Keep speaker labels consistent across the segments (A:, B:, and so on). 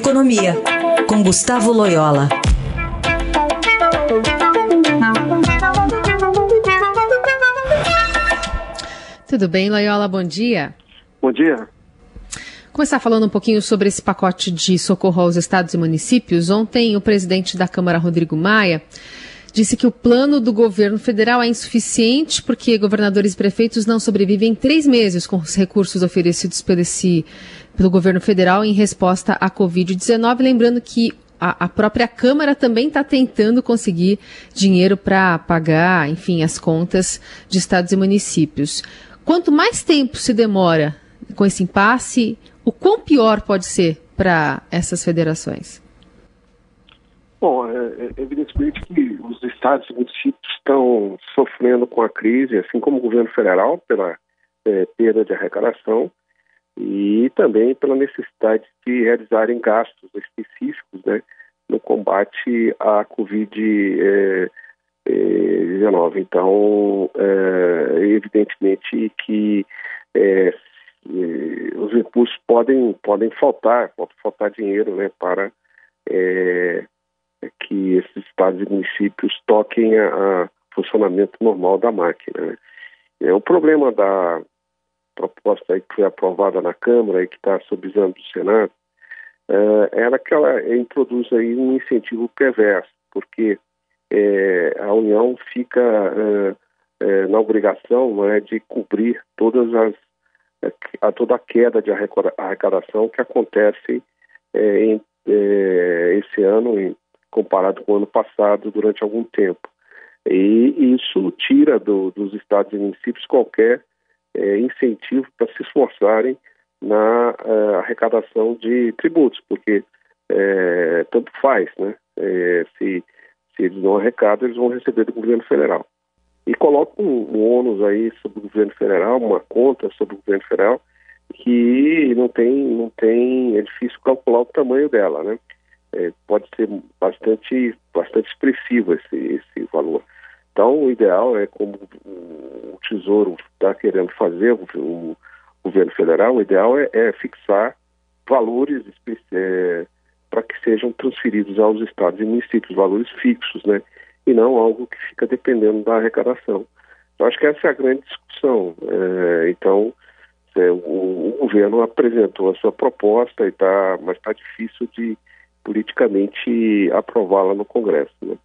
A: Economia, com Gustavo Loyola.
B: Tudo bem, Loyola? Bom dia.
C: Bom dia.
B: Começar falando um pouquinho sobre esse pacote de socorro aos estados e municípios. Ontem, o presidente da Câmara, Rodrigo Maia, disse que o plano do governo federal é insuficiente porque governadores e prefeitos não sobrevivem três meses com os recursos oferecidos pelo, esse, pelo governo federal em resposta à Covid-19. Lembrando que a, a, própria Câmara também está tentando conseguir dinheiro para pagar, enfim, as contas de estados e municípios. Quanto mais tempo se demora com esse impasse, o quão pior pode ser para essas federações?
C: Bom, é, é, evidentemente que os estados e municípios estão sofrendo com a crise, assim como o governo federal, pela é, perda de arrecadação e também pela necessidade de realizarem gastos específicos né, no combate à Covid-19. É, então, é, evidentemente que é, os recursos podem, podem faltar, pode faltar dinheiro né, para é, que esses estados e municípios toquem a, a funcionamento normal da máquina. Né. É, o problema da proposta que foi aprovada na Câmara e que está sob exame do Senado é, era que ela introduz aí um incentivo perverso, porque é, a União fica é, é, na obrigação é, de cobrir todas as a toda a queda de arrecadação que acontece é, em, é, esse ano em, comparado com o ano passado durante algum tempo. E isso tira do, dos estados e municípios qualquer é, incentivo para se esforçarem na arrecadação de tributos, porque tanto faz, né? se se eles não arrecadam, eles vão receber do governo federal. E coloca um, um ônus aí sobre o governo federal, uma conta sobre o governo federal, que não tem, não tem, é difícil calcular o tamanho dela, né? É, pode ser bastante, bastante expressivo esse, esse valor. Então, o ideal é como o Tesouro está querendo fazer, o, o, governo federal, o ideal é, é fixar valores é, para que sejam transferidos aos estados e municípios, valores fixos, né? E não algo que fica dependendo da arrecadação. Eu acho que essa é a grande discussão. É, então, é, o, o, governo apresentou a sua proposta, e tá, mas está difícil de politicamente aprová-la no Congresso. Né?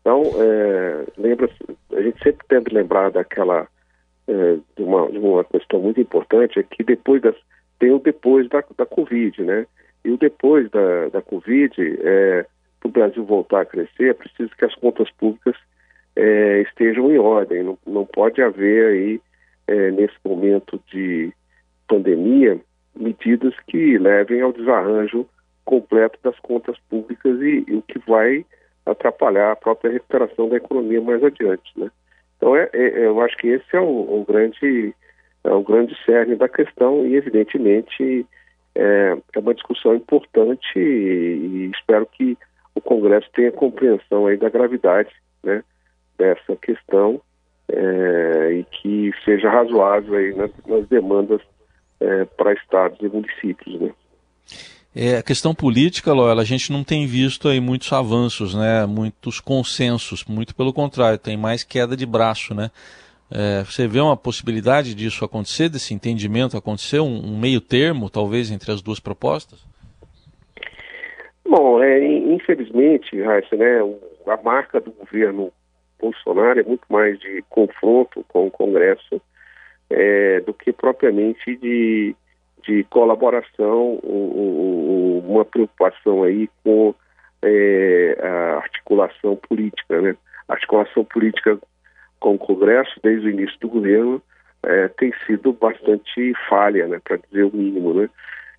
C: Então, é, lembra a gente sempre tenta lembrar daquela é, de, uma, de uma questão muito importante é que depois das, tem o depois da, da Covid, né? E o depois da, da Covid, é, para o Brasil voltar a crescer, é preciso que as contas públicas é, estejam em ordem. Não, não pode haver aí, é, nesse momento de pandemia, medidas que levem ao desarranjo completo das contas públicas e, e o que vai atrapalhar a própria recuperação da economia mais adiante, né? Então, é, é, eu acho que esse é o, o grande é o grande cerne da questão e, evidentemente, é, é uma discussão importante e, e, espero que o Congresso tenha compreensão aí da gravidade né, dessa questão é, e que seja razoável aí nas, nas demandas é, para estados e municípios, né.
D: É, a questão política, Loela, a gente não tem visto aí muitos avanços, né? Muitos consensos, muito pelo contrário, tem mais queda de braço, né? É, você vê uma possibilidade disso acontecer, desse entendimento acontecer, um, um meio termo, talvez, entre as duas propostas?
C: Bom, é, infelizmente, Raíssa, né, a marca do governo Bolsonaro é muito mais de confronto com o Congresso é, do que propriamente de, de colaboração, uma preocupação aí com é, a articulação política, né? A articulação política com o Congresso desde o início do governo é, tem sido bastante falha, né, para dizer o mínimo, né?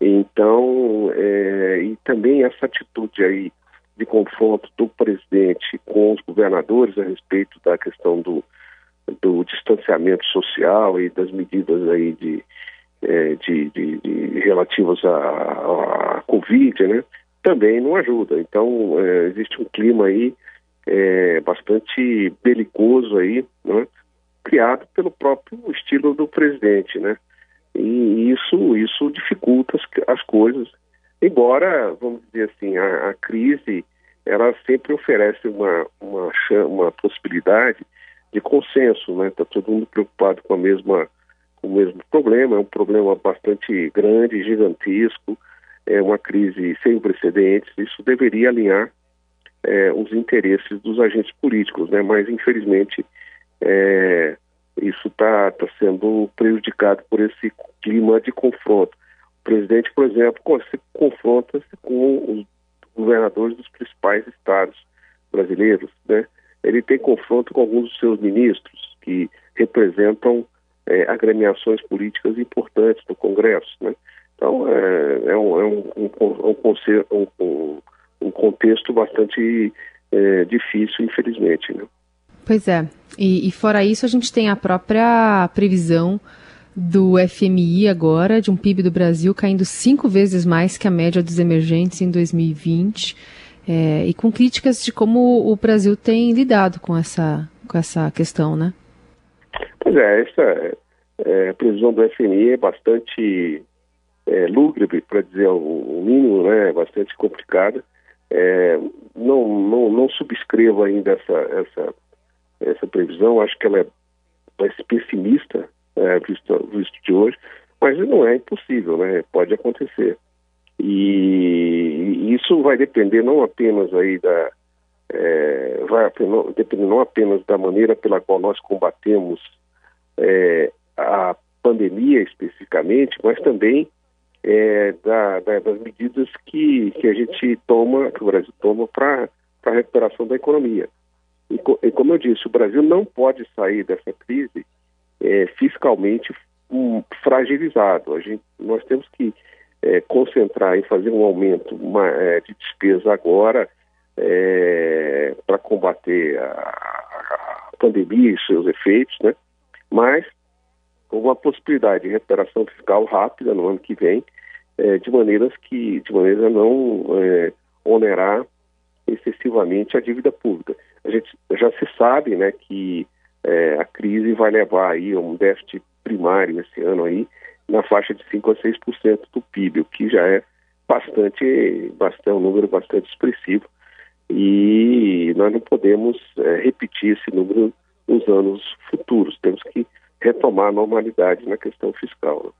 C: Então, é, e também essa atitude aí de confronto do presidente com os governadores a respeito da questão do, do distanciamento social e das medidas aí de, é, de, de, de relativas à, à Covid, né? Também não ajuda. Então, é, existe um clima aí é, bastante belicoso aí, né? criado pelo próprio estilo do presidente, né? E isso, isso dificulta as, as coisas. Embora, vamos dizer assim, a, a crise ela sempre oferece uma, uma, uma possibilidade de consenso, né? Está todo mundo preocupado com a mesma o mesmo problema, é um problema bastante grande, gigantesco, é uma crise sem precedentes. Isso deveria alinhar é, os interesses dos agentes políticos, né? Mas infelizmente é, isso está tá sendo prejudicado por esse clima de confronto. O presidente, por exemplo, se confronta -se com os governadores dos principais estados brasileiros, né? Ele tem confronto com alguns dos seus ministros que representam é, agremiações políticas importantes do Congresso, né? Então é, é, um, é um, um, um, um, contexto bastante é, difícil, infelizmente, né?
B: Pois é. E, e fora isso, a gente tem a própria previsão do FMI agora, de um PIB do Brasil caindo cinco vezes mais que a média dos emergentes em 2020, é, e com críticas de como o Brasil tem lidado com essa, com essa questão, né?
C: Pois é, essa é, previsão do FMI é bastante é, lúgubre, para dizer o, mínimo, né? Bastante complicada. É, não, não, não subscrevo ainda essa, essa, essa previsão, acho que ela é mais pessimista, é, visto, visto de hoje, mas não é impossível, né? Pode acontecer. E, isso vai depender não apenas aí da é, vai depender não apenas da maneira pela qual nós combatemos é, a pandemia especificamente, mas também é, da, da, das medidas que, que a gente toma, que o Brasil toma para a recuperação da economia. E, e, como eu disse, o Brasil não pode sair dessa crise é, fiscalmente um, fragilizado. A gente, nós temos que é, concentrar em fazer um aumento uma, é, de despesa agora é, para combater a, a, pandemia e seus efeitos, né? Mas com uma possibilidade de recuperação fiscal rápida no ano que vem, é, de maneiras que, de maneira a não é, onerar excessivamente a dívida pública. A gente já se sabe, né, que é, a crise vai levar aí a um déficit primário esse ano aí na faixa de 5 a 6% do PIB, o que já é bastante, bastante um número bastante expressivo e nós não podemos é, repetir esse número nos anos futuros. Temos que retomar a normalidade na questão fiscal. Né?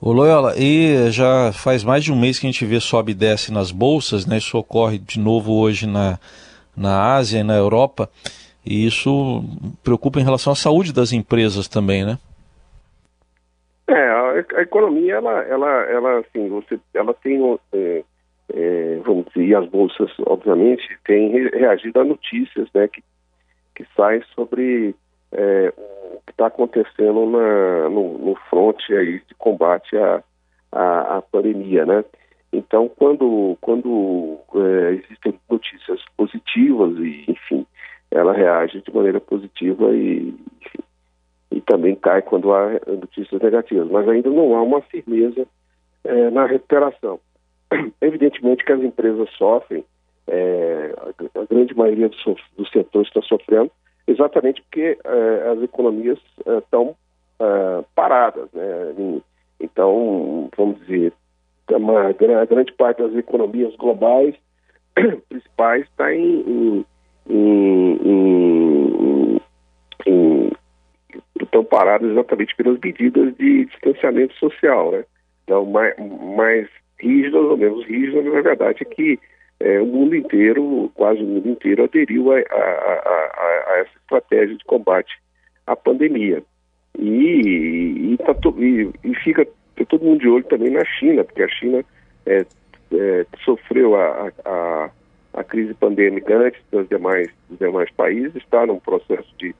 D: Ô Loyola, e já faz mais de um mês que a gente vê sobe e desce nas bolsas, né? Isso ocorre de novo hoje na, na Ásia e na Europa, e isso preocupa em relação à saúde das empresas também, né?
C: É, a, a economia, ela, ela, ela, assim, você, ela tem, é, é, vamos dizer, e as bolsas, obviamente, têm reagido a notícias, né, que, que saem sobre é, o que está acontecendo na, no, no fronte aí de combate à, à, à pandemia, né? Então, quando, quando é, existem notícias positivas e, enfim, ela reage de maneira positiva e, enfim, e também cai quando há notícias negativas, mas ainda não há uma firmeza é, na recuperação. Evidentemente que as empresas sofrem, é, a grande maioria do, do setor está sofrendo, exatamente porque é, as economias estão é, é, paradas. Né? Então, vamos dizer, uma, a grande parte das economias globais principais está em, em, em, em, estão paradas exatamente pelas medidas de distanciamento social, né? Então, mais, mais rígidas ou menos rígidas, na verdade, é que é, o mundo inteiro, quase o mundo inteiro, aderiu a, a, a, a essa estratégia de combate à pandemia. E, e, tá to, e, e fica todo mundo de olho também na China, porque a China é, é, sofreu a, a, a, crise pandêmica antes dos demais, dos demais países, está num processo de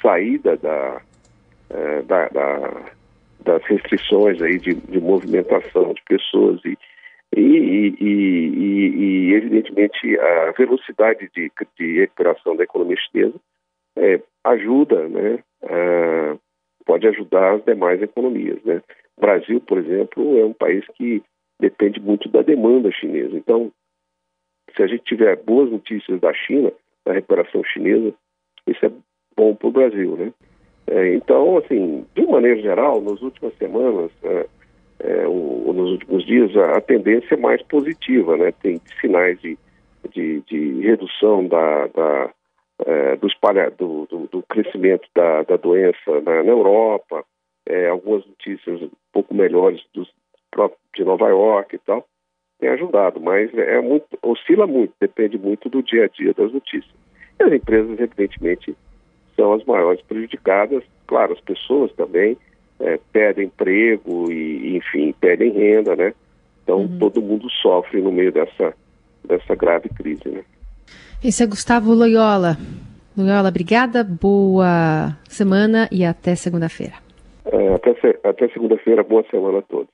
C: saída da, é, da, da, das restrições aí de, de movimentação de pessoas e, e, e, e, evidentemente, a velocidade de, de recuperação da economia chinesa é, ajuda, né, a, pode ajudar as demais economias. Né? O Brasil, por exemplo, é um país que depende muito da demanda chinesa. Então, se a gente tiver boas notícias da China, da recuperação chinesa, isso é bom para o Brasil, né? É, então, assim, de maneira geral, nas últimas semanas, é, é, o, nos últimos dias, a, a, tendência é mais positiva, né? Tem sinais de, de, de redução da, da é, do, espalha, do, do, do, crescimento da, da doença na, na Europa, é, algumas notícias um pouco melhores dos, de Nova York e tal, tem ajudado, mas é, é muito, oscila muito, depende muito do dia a dia das notícias. E as empresas, evidentemente, são as maiores prejudicadas, claro, as pessoas também é, perdem emprego e, enfim, perdem renda, né? Então uhum. todo mundo sofre no meio dessa, dessa grave crise, né?
B: Esse é Gustavo Loyola. Loyola, obrigada, boa semana e até segunda-feira.
C: É, até, até segunda-feira, boa semana a todos.